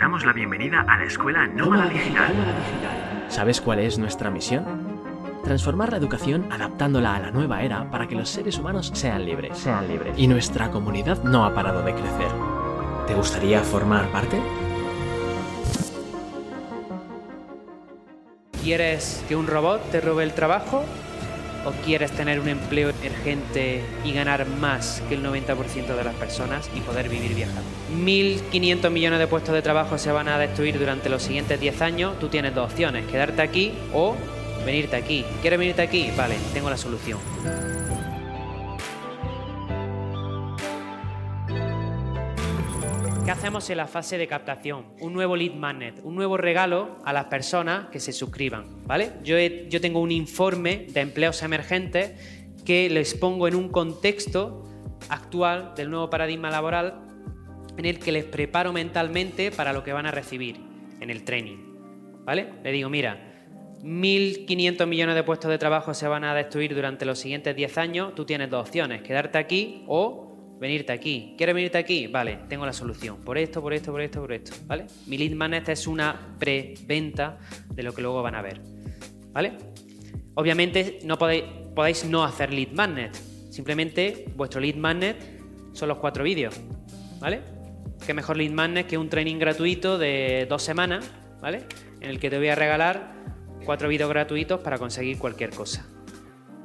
damos la bienvenida a la Escuela Nómada Digital. ¿Sabes cuál es nuestra misión? Transformar la educación adaptándola a la nueva era para que los seres humanos sean libres. Sean libres. Y nuestra comunidad no ha parado de crecer. ¿Te gustaría formar parte? ¿Quieres que un robot te robe el trabajo? ¿O quieres tener un empleo emergente y ganar más que el 90% de las personas y poder vivir viajando? 1.500 millones de puestos de trabajo se van a destruir durante los siguientes 10 años. Tú tienes dos opciones, quedarte aquí o venirte aquí. ¿Quieres venirte aquí? Vale, tengo la solución. ¿Qué hacemos en la fase de captación? Un nuevo lead magnet, un nuevo regalo a las personas que se suscriban, ¿vale? Yo, yo tengo un informe de empleos emergentes que les pongo en un contexto actual del nuevo paradigma laboral en el que les preparo mentalmente para lo que van a recibir en el training, ¿vale? Le digo, mira, 1.500 millones de puestos de trabajo se van a destruir durante los siguientes 10 años. Tú tienes dos opciones, quedarte aquí o venirte aquí. ¿Quieres venirte aquí? Vale, tengo la solución. Por esto, por esto, por esto, por esto. ¿Vale? Mi lead magnet es una preventa de lo que luego van a ver. ¿Vale? Obviamente no podéis, podéis no hacer lead magnet. Simplemente vuestro lead magnet son los cuatro vídeos. ¿Vale? Qué mejor lead magnet que un training gratuito de dos semanas, ¿vale? En el que te voy a regalar cuatro vídeos gratuitos para conseguir cualquier cosa.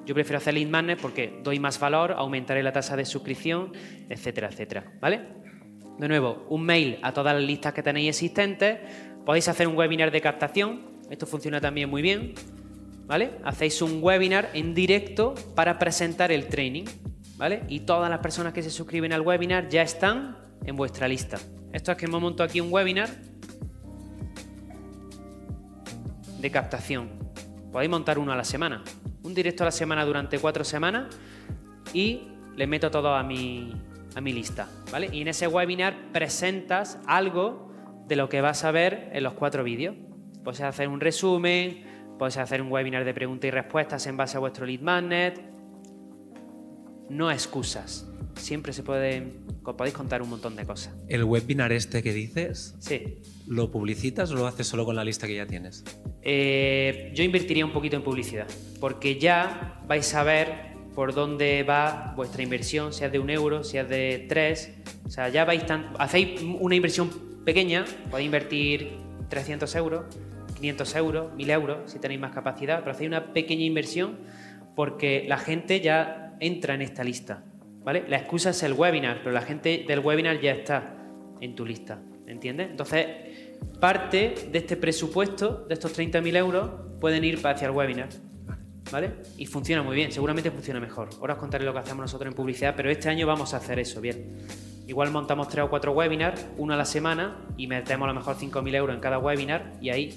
Yo prefiero hacer lead magnet porque doy más valor, aumentaré la tasa de suscripción, etcétera, etcétera. ¿Vale? De nuevo, un mail a todas las listas que tenéis existentes. Podéis hacer un webinar de captación. Esto funciona también muy bien. ¿Vale? Hacéis un webinar en directo para presentar el training. ¿Vale? Y todas las personas que se suscriben al webinar ya están en vuestra lista. Esto es que me monto aquí un webinar de captación. Podéis montar uno a la semana. Un directo a la semana durante cuatro semanas y le meto todo a mi, a mi lista. ¿vale? Y en ese webinar presentas algo de lo que vas a ver en los cuatro vídeos. Puedes hacer un resumen, puedes hacer un webinar de preguntas y respuestas en base a vuestro lead magnet. No excusas. Siempre se puede, podéis contar un montón de cosas. El webinar este que dices, Sí. ¿lo publicitas o lo haces solo con la lista que ya tienes? Eh, yo invertiría un poquito en publicidad, porque ya vais a ver por dónde va vuestra inversión, si es de un euro, si es de tres. O sea, ya vais tan. Hacéis una inversión pequeña, podéis invertir 300 euros, 500 euros, 1000 euros, si tenéis más capacidad, pero hacéis una pequeña inversión porque la gente ya entra en esta lista. ¿Vale? La excusa es el webinar, pero la gente del webinar ya está en tu lista. ¿Entiendes? Entonces, parte de este presupuesto, de estos 30.000 euros, pueden ir hacia el webinar. ¿Vale? Y funciona muy bien, seguramente funciona mejor. Ahora os contaré lo que hacemos nosotros en publicidad, pero este año vamos a hacer eso, bien. Igual montamos tres o cuatro webinars, uno a la semana, y metemos a lo mejor 5.000 euros en cada webinar, y ahí,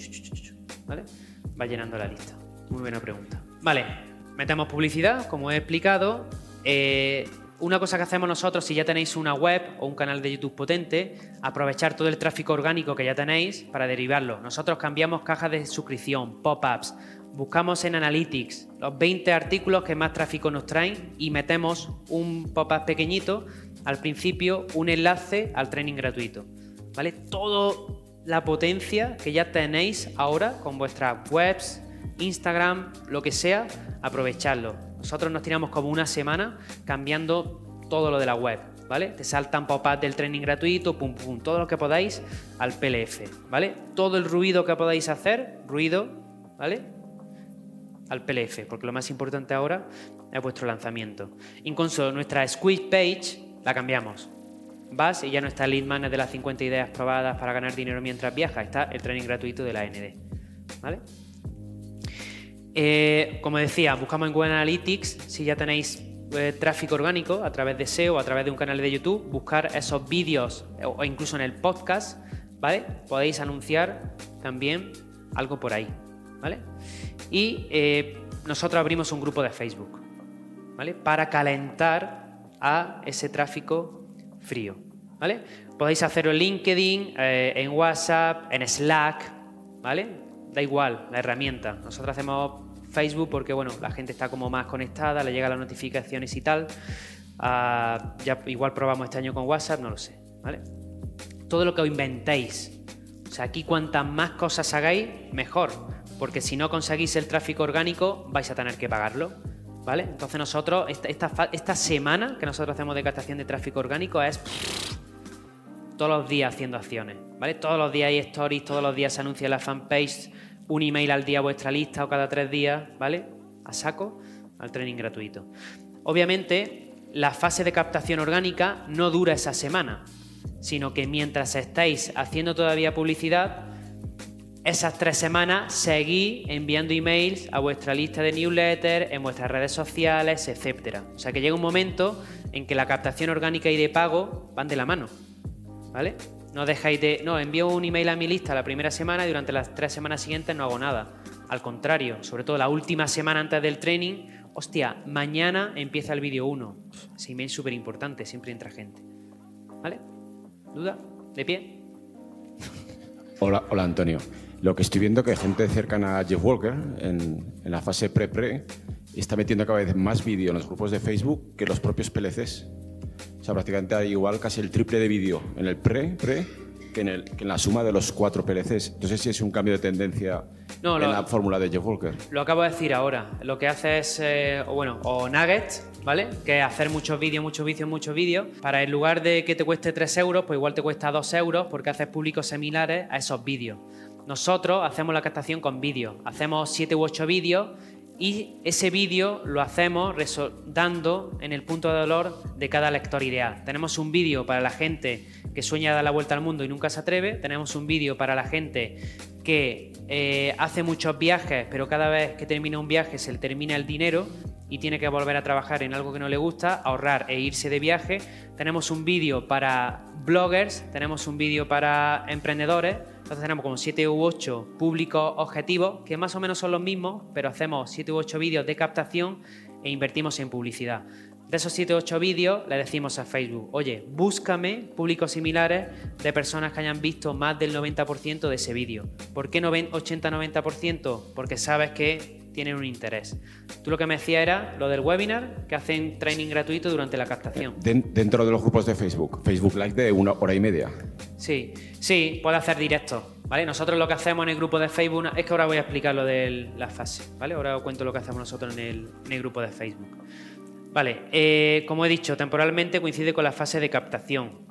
¿vale? Va llenando la lista. Muy buena pregunta. Vale, metemos publicidad, como he explicado. Eh, una cosa que hacemos nosotros, si ya tenéis una web o un canal de YouTube potente, aprovechar todo el tráfico orgánico que ya tenéis para derivarlo. Nosotros cambiamos cajas de suscripción, pop-ups, buscamos en Analytics los 20 artículos que más tráfico nos traen y metemos un pop-up pequeñito al principio, un enlace al training gratuito. ¿Vale? Toda la potencia que ya tenéis ahora con vuestras webs, Instagram, lo que sea, aprovecharlo. Nosotros nos tiramos como una semana cambiando todo lo de la web, ¿vale? Te saltan pop-up del training gratuito, pum, pum, todo lo que podáis al PLF, ¿vale? Todo el ruido que podáis hacer, ruido, ¿vale? Al PLF, porque lo más importante ahora es vuestro lanzamiento. Incluso nuestra squeeze page la cambiamos. Vas y ya no está el lead magnet de las 50 ideas probadas para ganar dinero mientras viajas, está el training gratuito de la AND, ¿vale? Eh, como decía, buscamos en Google Analytics, si ya tenéis eh, tráfico orgánico a través de SEO, a través de un canal de YouTube, buscar esos vídeos o, incluso en el podcast, ¿vale? Podéis anunciar también algo por ahí, ¿vale? Y eh, nosotros abrimos un grupo de Facebook, ¿vale? Para calentar a ese tráfico frío, ¿vale? Podéis hacerlo en LinkedIn, en WhatsApp, en Slack, ¿vale? Da igual la herramienta. Nosotros hacemos Facebook porque, bueno, la gente está como más conectada, le llegan las notificaciones y tal. Ah, ya igual probamos este año con WhatsApp, no lo sé, ¿vale? Todo lo que os inventéis O sea, aquí cuantas más cosas hagáis, mejor. Porque si no conseguís el tráfico orgánico, vais a tener que pagarlo. ¿Vale? Entonces nosotros, esta, semana que nosotros hacemos de captación de tráfico orgánico es todos los días haciendo acciones. ¿Vale? Todos los días hay stories, todos los días se anuncia la fanpage, un email al día a vuestra lista o cada tres días, ¿vale? A saco, al training gratuito. Obviamente, la fase de captación orgánica no dura esa semana, sino que mientras estáis haciendo todavía publicidad, esas tres semanas seguís enviando emails a vuestra lista de newsletters, en vuestras redes sociales, etc. O sea que llega un momento en que la captación orgánica y de pago van de la mano. ¿Vale? No dejáis de. No, envío un email a mi lista la primera semana y durante las tres semanas siguientes no hago nada. Al contrario, sobre todo la última semana antes del training, hostia, mañana empieza el vídeo 1. Ese email súper importante, siempre entra gente. ¿Vale? ¿Duda? ¿De pie? Hola, hola Antonio. Lo que estoy viendo que gente cercana a Jeff Walker en, en la fase pre-pre está metiendo cada vez más vídeo en los grupos de Facebook que los propios PLCs. Sea, prácticamente hay igual casi el triple de vídeo en el pre-pre que, en el- que en la suma de los cuatro PLCs. Entonces, si es un cambio de tendencia No, en lo- la fórmula de Jeff Walker. Lo acabo de decir ahora. Lo que hace es, eh, bueno, o nuggets, ¿vale? Que es hacer muchos vídeos, muchos vídeos, muchos vídeos. Para en lugar de que te cueste 3 euros, pues igual te cuesta 2 euros porque haces públicos similares a esos vídeos. Nosotros hacemos la captación con vídeos. Hacemos 7 u 8 vídeos y ese vídeo lo hacemos dando en el punto de dolor de cada lector ideal. Tenemos un vídeo para la gente que sueña dar la vuelta al mundo y nunca se atreve. Tenemos un vídeo para la gente que eh, hace muchos viajes, pero cada vez que termina un viaje se le termina el dinero y tiene que volver a trabajar en algo que no le gusta, ahorrar e irse de viaje. Tenemos un vídeo para bloggers, tenemos un vídeo para emprendedores. Entonces tenemos como 7 u 8 públicos objetivos, que más o menos son los mismos, pero hacemos 7 u 8 vídeos de captación e invertimos en publicidad. De esos 7 u 8 vídeos le decimos a Facebook, oye, búscame públicos similares de personas que hayan visto más del 90% de ese vídeo. ¿Por qué no ven 80-90%? Porque sabes que tienen un interés. Tú lo que me decías era lo del webinar, que hacen training gratuito durante la captación. Den- dentro de los grupos de Facebook, Facebook Live de una hora y media. Sí, sí, puede hacer directo, ¿vale? Nosotros lo que hacemos en el grupo de Facebook, es que ahora voy a explicar lo de la fase, ¿vale? Ahora os cuento lo que hacemos nosotros en el, en el grupo de Facebook. Vale, eh, como he dicho, temporalmente coincide con la fase de captación,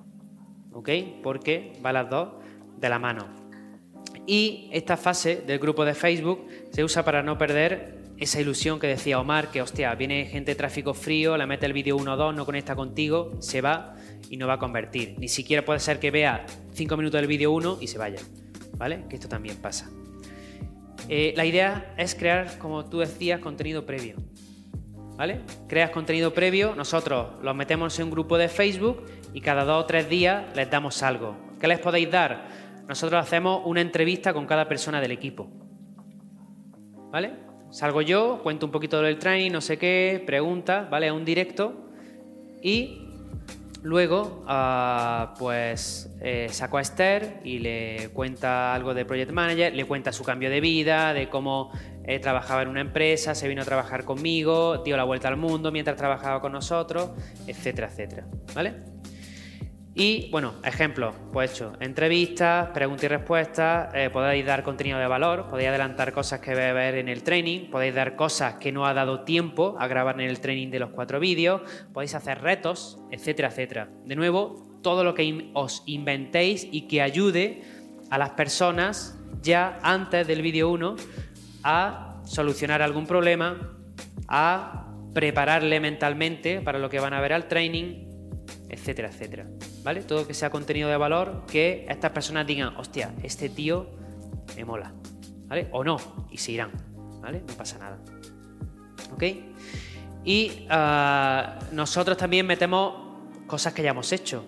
¿ok? Porque va las dos de la mano. Y esta fase del grupo de Facebook se usa para no perder esa ilusión que decía Omar, que hostia, viene gente de tráfico frío, le mete el vídeo 1 o 2, no conecta contigo, se va y no va a convertir. Ni siquiera puede ser que vea 5 minutos del vídeo 1 y se vaya. ¿Vale? Que esto también pasa. Eh, la idea es crear, como tú decías, contenido previo. ¿Vale? Creas contenido previo, nosotros los metemos en un grupo de Facebook y cada dos o tres días les damos algo. ¿Qué les podéis dar? Nosotros hacemos una entrevista con cada persona del equipo. ¿Vale? Salgo yo, cuento un poquito del training, no sé qué, pregunta, ¿vale? Un directo y Luego, ah, pues eh, saco a Esther y le cuenta algo de Project Manager, le cuenta su cambio de vida, de cómo eh, trabajaba en una empresa, se vino a trabajar conmigo, dio la vuelta al mundo mientras trabajaba con nosotros, etcétera, etcétera. ¿Vale? Y bueno, ejemplos, pues hecho, entrevistas, preguntas y respuestas, eh, podéis dar contenido de valor, podéis adelantar cosas que vais a ver en el training, podéis dar cosas que no ha dado tiempo a grabar en el training de los cuatro vídeos, podéis hacer retos, etcétera, etcétera. De nuevo, todo lo que os inventéis y que ayude a las personas ya antes del vídeo 1 a solucionar algún problema, a prepararle mentalmente para lo que van a ver al training, etcétera, etcétera. ¿Vale? Todo que sea contenido de valor, que estas personas digan, hostia, este tío me mola. ¿Vale? O no, y se irán. ¿Vale? No pasa nada. ¿Ok? Y ah, nosotros también metemos cosas que ya hemos hecho.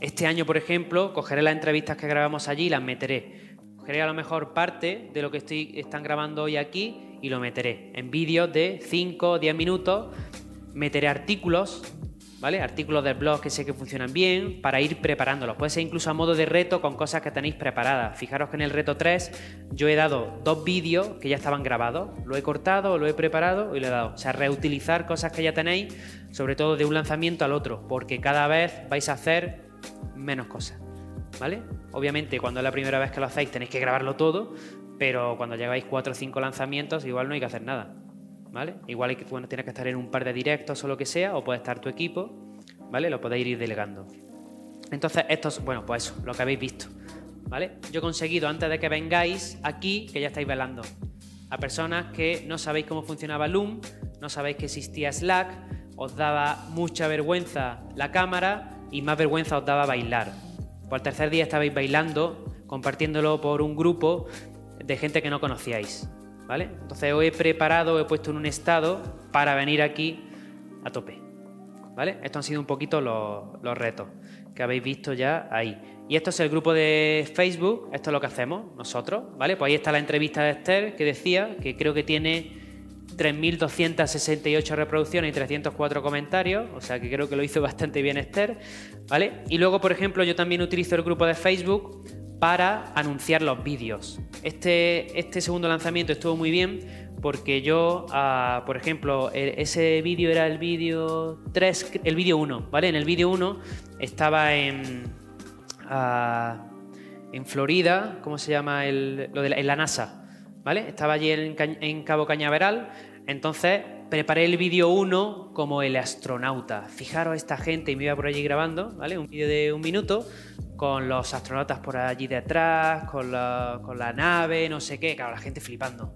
Este año, por ejemplo, cogeré las entrevistas que grabamos allí y las meteré. Cogeré a lo mejor parte de lo que están grabando hoy aquí y lo meteré en vídeos de 5 o 10 minutos. Meteré artículos, ¿vale? Artículos del blog que sé que funcionan bien para ir preparándolos. Puede ser incluso a modo de reto con cosas que tenéis preparadas. Fijaros que en el reto 3 yo he dado dos vídeos que ya estaban grabados. Lo he cortado, lo he preparado y lo he dado. O sea, reutilizar cosas que ya tenéis, sobre todo de un lanzamiento al otro, porque cada vez vais a hacer menos cosas. ¿vale? Obviamente, cuando es la primera vez que lo hacéis, tenéis que grabarlo todo, pero cuando llegáis cuatro o cinco lanzamientos, igual no hay que hacer nada, ¿vale? Igual que, bueno, tienes que estar en un par de directos o lo que sea, o puede estar tu equipo, ¿vale? Lo podéis ir delegando. Entonces, esto es, bueno, pues eso, lo que habéis visto, ¿vale? Yo he conseguido, antes de que vengáis aquí, que ya estáis velando, a personas que no sabéis cómo funcionaba Loom, no sabéis que existía Slack, os daba mucha vergüenza la cámara y más vergüenza os daba bailar. Por el tercer día estabais bailando, compartiéndolo por un grupo de gente que no conocíais. ¿Vale? Entonces os he preparado, he puesto en un estado para venir aquí a tope. ¿Vale? Estos han sido un poquito los, los retos que habéis visto ya ahí. Y esto es el grupo de Facebook, esto es lo que hacemos nosotros, ¿vale? Pues ahí está la entrevista de Esther que decía que creo que tiene 3.268 reproducciones y 304 comentarios, o sea que creo que lo hizo bastante bien Esther, ¿vale? Y luego, por ejemplo, yo también utilizo el grupo de Facebook para anunciar los vídeos. Este, este segundo lanzamiento estuvo muy bien porque yo, ah, por ejemplo, e, ese vídeo era el vídeo 3, el vídeo 1, ¿vale? En el vídeo 1 estaba en, ah, en Florida, ¿cómo se llama? El, lo de la, en la NASA, ¿vale? Estaba allí en, Cabo Cañaveral, entonces preparé el vídeo 1 como el astronauta. Fijaros esta gente y me iba por allí grabando, ¿vale? Un vídeo de un minuto con los astronautas por allí detrás, con la, con la nave, no sé qué, claro, la gente flipando.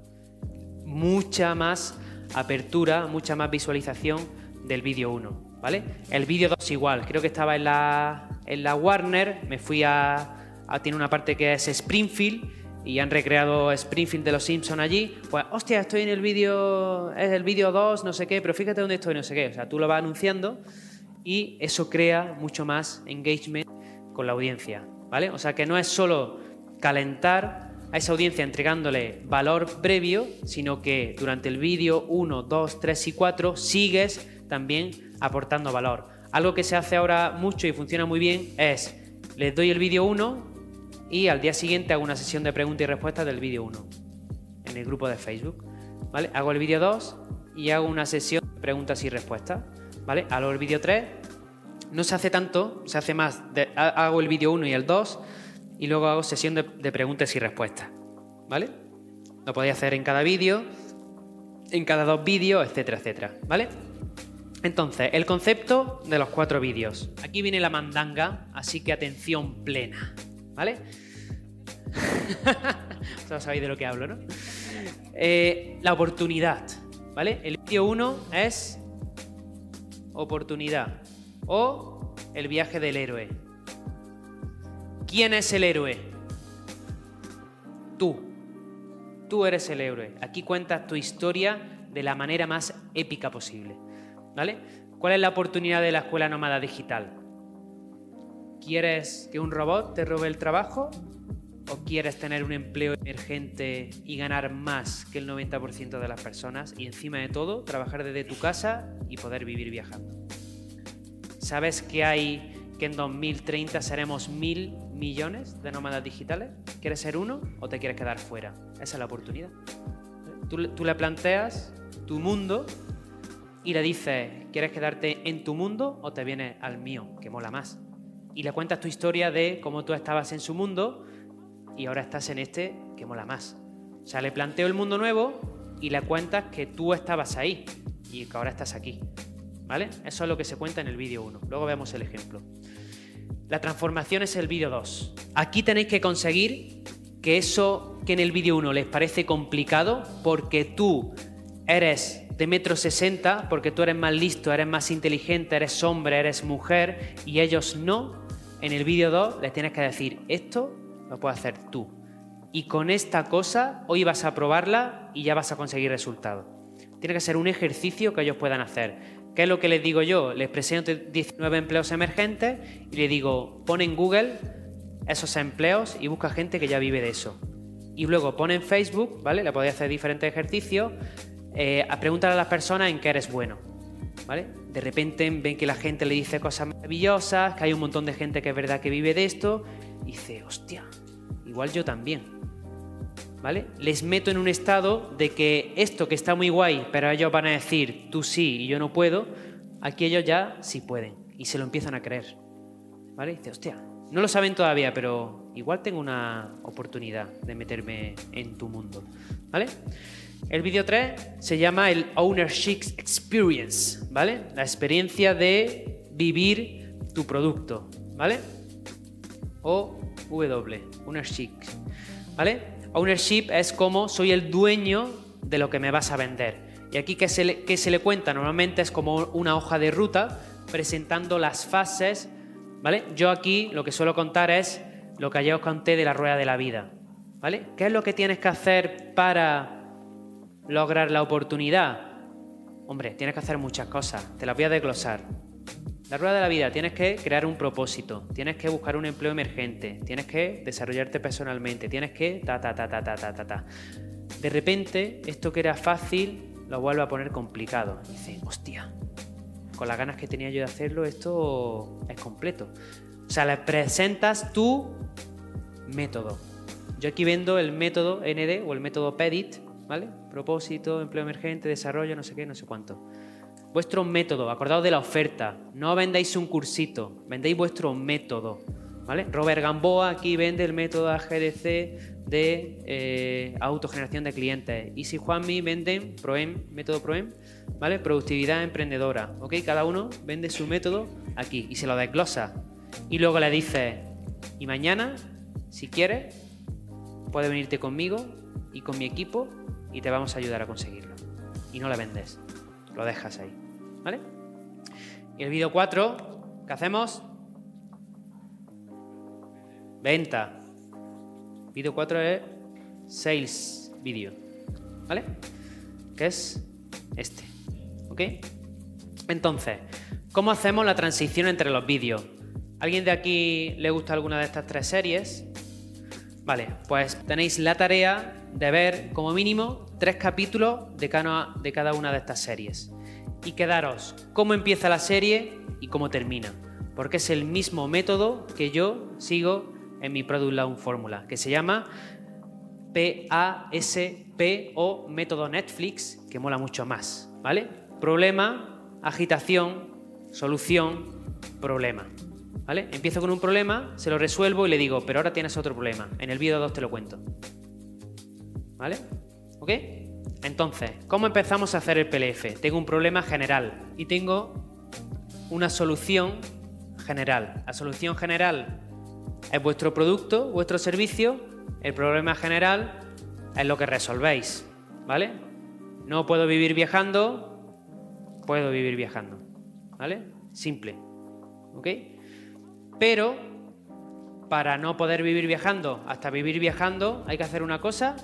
Mucha más apertura, mucha más visualización del vídeo 1, ¿vale? El vídeo 2 igual, creo que estaba en la, en la Warner, me fui a, a... Tiene una parte que es Springfield y han recreado Springfield de los Simpsons allí, pues, hostia, estoy en el vídeo, es el vídeo 2, no sé qué, pero fíjate dónde estoy, no sé qué. O sea, tú lo vas anunciando y eso crea mucho más engagement con la audiencia, ¿vale? O sea, que no es solo calentar a esa audiencia entregándole valor previo, sino que durante el vídeo 1, 2, 3 y 4 sigues también aportando valor. Algo que se hace ahora mucho y funciona muy bien es, les doy el vídeo 1, y al día siguiente hago una sesión de preguntas y respuestas del vídeo 1 en el grupo de Facebook. ¿vale? Hago el vídeo 2 y hago una sesión de preguntas y respuestas. ¿vale? Hago el vídeo 3, no se hace tanto, se hace más, hago el vídeo 1 y el 2 y luego hago sesión de, de preguntas y respuestas. ¿Vale? Lo podéis hacer en cada vídeo, en cada dos vídeos, etcétera, etcétera. ¿Vale? Entonces, el concepto de los cuatro vídeos. Aquí viene la mandanga, así que atención plena. ¿Vale? Todos sabéis de lo que hablo, ¿no? Eh, la oportunidad, ¿vale? El vídeo 1 es oportunidad o el viaje del héroe. ¿Quién es el héroe? Tú. Tú eres el héroe. Aquí cuentas tu historia de la manera más épica posible. ¿Vale? ¿Cuál es la oportunidad de la escuela nómada digital? ¿Quieres que un robot te robe el trabajo? ¿O quieres tener un empleo emergente y ganar más que el 90% de las personas? Y encima de todo, trabajar desde tu casa y poder vivir viajando. ¿Sabes que hay que en 2030 seremos mil millones de nómadas digitales? ¿Quieres ser uno o te quieres quedar fuera? Esa es la oportunidad. Tú, tú le planteas tu mundo y le dices, ¿quieres quedarte en tu mundo o te vienes al mío, que mola más? Y le cuentas tu historia de cómo tú estabas en su mundo y ahora estás en este que mola más. O sea, le planteo el mundo nuevo y le cuentas que tú estabas ahí y que ahora estás aquí. ¿Vale? Eso es lo que se cuenta en el vídeo 1. Luego vemos el ejemplo. La transformación es el vídeo 2. Aquí tenéis que conseguir que eso que en el vídeo 1 les parece complicado porque tú eres de metro sesenta, porque tú eres más listo, eres más inteligente, eres hombre, eres mujer y ellos no, en el vídeo 2 les tienes que decir, esto lo puedes hacer tú. Y con esta cosa hoy vas a probarla y ya vas a conseguir resultados. Tiene que ser un ejercicio que ellos puedan hacer. ¿Qué es lo que les digo yo? Les presento 19 empleos emergentes y les digo, pon en Google esos empleos y busca gente que ya vive de eso. Y luego pon en Facebook, ¿vale? Le podéis hacer diferentes ejercicios. Eh, a preguntar a las personas en qué eres bueno. ¿Vale? De repente ven que la gente le dice cosas maravillosas, que hay un montón de gente que es verdad que vive de esto, y dice, hostia, igual yo también. ¿Vale? Les meto en un estado de que esto que está muy guay, pero ellos van a decir, tú sí y yo no puedo, aquí ellos ya sí pueden y se lo empiezan a creer. ¿Vale? dice, hostia, No lo saben todavía, pero igual tengo una oportunidad de meterme en tu mundo. ¿Vale? El vídeo 3 se llama el Ownership Experience, ¿vale? La experiencia de vivir tu producto, ¿vale? O W, Ownership, ¿vale? Ownership es como soy el dueño de lo que me vas a vender. Y aquí que se le, se le cuenta normalmente es como una hoja de ruta presentando las fases, ¿vale? Yo aquí lo que suelo contar es lo que ayer os conté de la rueda de la vida, ¿vale? ¿Qué es lo que tienes que hacer para lograr la oportunidad? Hombre, tienes que hacer muchas cosas, te las voy a desglosar. La rueda de la vida, tienes que crear un propósito, tienes que buscar un empleo emergente, tienes que desarrollarte personalmente, tienes que ta ta ta ta ta ta ta. De repente, esto que era fácil lo vuelve a poner complicado. Dice, hostia, con las ganas que tenía yo de hacerlo, esto es completo. O sea, le presentas tu método. Yo aquí vendo el método ND o el método PEDIT, ¿vale? Propósito, empleo emergente, desarrollo, no sé qué, no sé cuánto. Vuestro método, acordaos de la oferta. No vendéis un cursito, vendéis vuestro método. ¿Vale? Robert Gamboa aquí vende el método AGDC de eh, autogeneración de clientes. Y si Juanmi vende ProEM, método ProEM, ¿vale? Productividad emprendedora. ¿Ok? Cada uno vende su método aquí y se lo desglosa. Y luego le dice, y mañana, si quieres, puedes venirte conmigo y con mi equipo y te vamos a ayudar a conseguirlo. Y no le vendes, lo dejas ahí. ¿Vale? Y el vídeo 4, ¿qué hacemos? Venta. Vídeo 4 es Sales Video. ¿Vale? Que es este. ¿Ok? Entonces, ¿cómo hacemos la transición entre los vídeos? ¿Alguien de aquí le gusta alguna de estas tres series? Vale, pues tenéis la tarea de ver como mínimo tres capítulos de cada, una de estas series. Y quedaros cómo empieza la serie y cómo termina. Porque es el mismo método que yo sigo en mi Product Launch Fórmula, que se llama PASP o método Netflix, que mola mucho más, ¿vale? Problema, agitación, solución, problema. ¿Vale? Empiezo con un problema, se lo resuelvo y le digo, pero ahora tienes otro problema. En el vídeo 2 te lo cuento. ¿Vale? ¿Ok? Entonces, ¿cómo empezamos a hacer el PLF? Tengo un problema general y tengo una solución general. La solución general es vuestro producto, vuestro servicio. El problema general es lo que resolvéis. ¿Vale? No puedo vivir viajando, puedo vivir viajando. ¿Vale? Simple. ¿Ok? Pero para no poder vivir viajando, hasta vivir viajando, hay que hacer una cosa.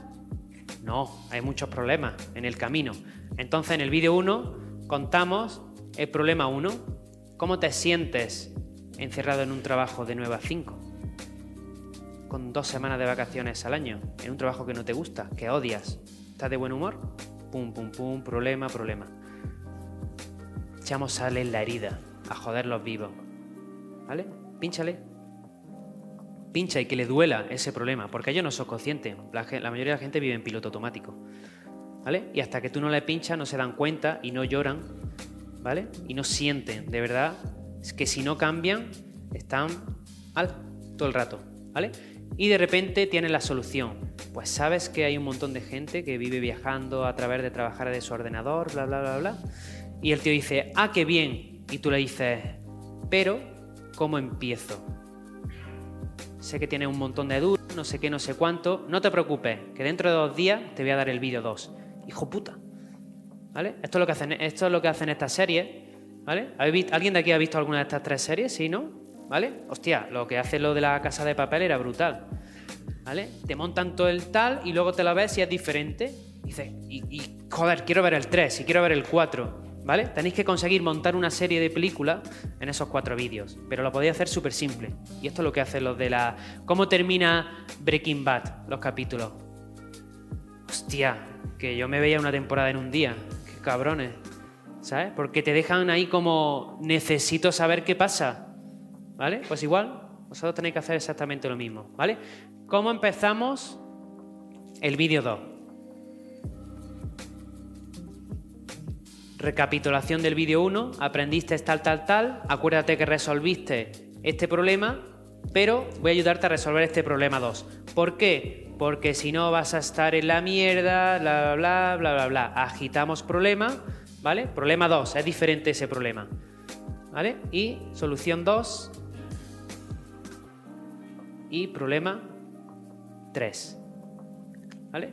No, hay muchos problemas en el camino. Entonces en el vídeo 1 contamos el problema 1. ¿Cómo te sientes encerrado en un trabajo de 9 a 5? Con dos semanas de vacaciones al año, en un trabajo que no te gusta, que odias. ¿Estás de buen humor? Pum, pum, pum, problema, problema. Echamos sal en la herida, a joder los vivos. ¿Vale? Pínchale. Pincha y que le duela ese problema, porque ellos no son conscientes. La, mayoría de la gente vive en piloto automático. ¿Vale? Y hasta que tú no le pinchas, no se dan cuenta y no lloran, ¿vale? Y no sienten, de verdad, es que si no cambian, están mal todo el rato, ¿vale? Y de repente tienen la solución. Pues sabes que hay un montón de gente que vive viajando a través de trabajar de su ordenador, bla, bla, bla, bla. Y el tío dice, ah, qué bien. Y tú le dices, pero ¿cómo empiezo? Sé que tienes un montón de dudas, no sé qué, no sé cuánto. No te preocupes, que dentro de dos días te voy a dar el vídeo 2. Hijo puta. ¿Vale? Esto es lo que hacen, esto es lo que hacen estas series. ¿Vale? ¿Alguien de aquí ha visto alguna de estas tres series? ¿Sí, no? ¿Vale? Hostia, lo que hace lo de la casa de papel era brutal. ¿Vale? Te montan todo el tal y luego te lo ves y es diferente. Y dices, y, y joder, quiero ver el 3 y quiero ver el 4. ¿Vale? Tenéis que conseguir montar una serie de películas en esos cuatro vídeos, pero lo podéis hacer súper simple. Y esto es lo que hacen los de la... ¿Cómo termina Breaking Bad los capítulos? Hostia, que yo me veía una temporada en un día. Qué cabrones. ¿Sabes? Porque te dejan ahí como necesito saber qué pasa. ¿Vale? Pues igual, vosotros tenéis que hacer exactamente lo mismo. ¿Vale? ¿Cómo empezamos el vídeo 2? Recapitulación del vídeo 1, aprendiste tal, tal, tal, acuérdate que resolviste este problema pero voy a ayudarte a resolver este problema 2. ¿Por qué? Porque si no vas a estar en la mierda, bla, bla, bla, bla, bla. Agitamos problema, ¿vale? Problema 2, es diferente ese problema. ¿Vale? Y solución 2 y problema 3. ¿Vale?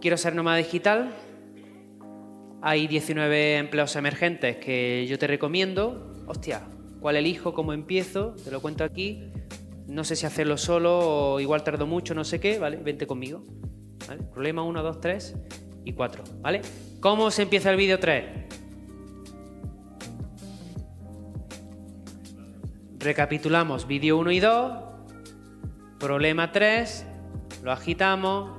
Quiero ser nómada digital. Hay 19 empleos emergentes que yo te recomiendo. Hostia, ¿cuál elijo? ¿Cómo empiezo? Te lo cuento aquí. No sé si hacerlo solo o igual tardo mucho, no sé qué, ¿vale? Vente conmigo. ¿Vale? Problema 1, 2, 3 y 4, ¿vale? ¿Cómo se empieza el vídeo 3? Recapitulamos vídeo 1 y 2, problema 3, lo agitamos,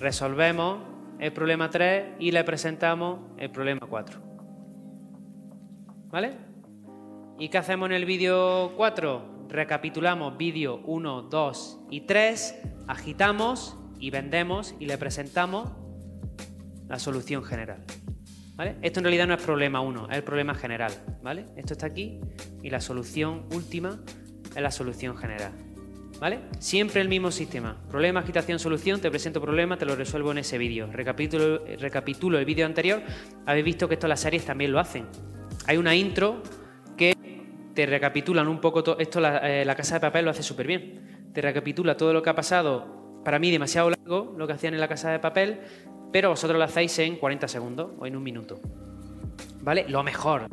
resolvemos el problema 3 y le presentamos el problema 4. ¿Vale? ¿Y qué hacemos en el vídeo 4? Recapitulamos vídeo 1, 2 y 3, agitamos y vendemos y le presentamos la solución general. Esto en realidad no es problema 1, es el problema general. ¿vale? Esto está aquí y la solución última es la solución general. ¿Vale? Siempre el mismo sistema. Problema, agitación, solución, te presento problema, te lo resuelvo en ese vídeo. Recapitulo, recapitulo el vídeo anterior, habéis visto que esto las series también lo hacen. Hay una intro que te recapitulan un poco, esto la, eh, la Casa de Papel lo hace súper bien. Te recapitula todo lo que ha pasado, para mí demasiado largo, lo que hacían en la Casa de Papel, pero vosotros lo hacéis en 40 segundos o en un minuto. ¿Vale? Lo mejor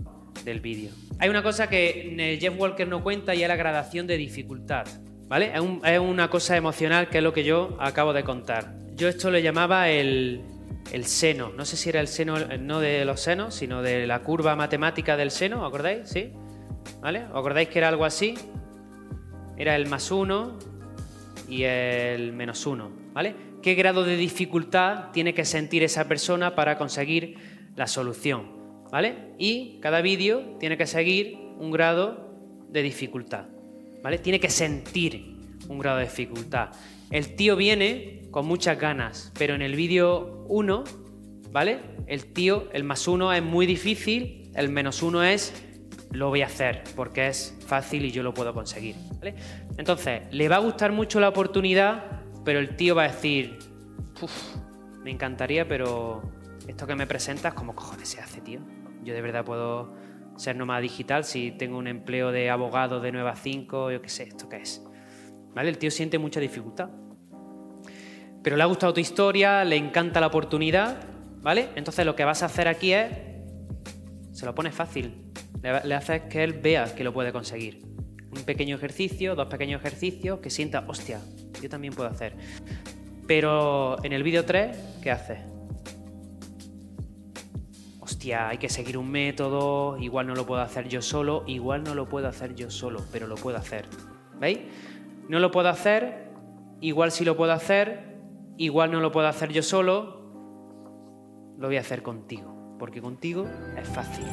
del vídeo. Hay una cosa que Jeff Walker no cuenta y es la gradación de dificultad. ¿Vale? Es, una cosa emocional que es lo que yo acabo de contar. Yo esto le llamaba el, el seno. No sé si era el seno, no de los senos, sino de la curva matemática del seno, ¿os acordáis? ¿Sí? ¿Vale? ¿Os acordáis que era algo así? Era el más uno y el menos uno, ¿vale? qué grado de dificultad tiene que sentir esa persona para conseguir la solución. ¿Vale? Y cada vídeo tiene que seguir un grado de dificultad. ¿Vale? Tiene que sentir un grado de dificultad. El tío viene con muchas ganas, pero en el vídeo 1, ¿vale? El tío, el más uno es muy difícil, el menos uno es lo voy a hacer porque es fácil y yo lo puedo conseguir. ¿vale? Entonces, le va a gustar mucho la oportunidad pero el tío va a decir, me encantaría, pero esto que me presentas, ¿cómo cojones se hace, tío? Yo de verdad puedo ser nómada digital si tengo un empleo de abogado de 9 a 5, yo qué sé, ¿esto qué es? ¿Vale? El tío siente mucha dificultad. Pero le ha gustado tu historia, le encanta la oportunidad, ¿vale? Entonces lo que vas a hacer aquí es, se lo pones fácil, le, le haces que él vea que lo puede conseguir. Un pequeño ejercicio, dos pequeños ejercicios, que sienta, hostia, yo también puedo hacer. Pero en el vídeo 3, ¿qué hace? Hay que seguir un método, igual no lo puedo hacer yo solo, igual no lo puedo hacer yo solo, pero lo puedo hacer. ¿Veis? No lo puedo hacer, igual sí lo puedo hacer, igual no lo puedo hacer yo solo, lo voy a hacer contigo, porque contigo es fácil.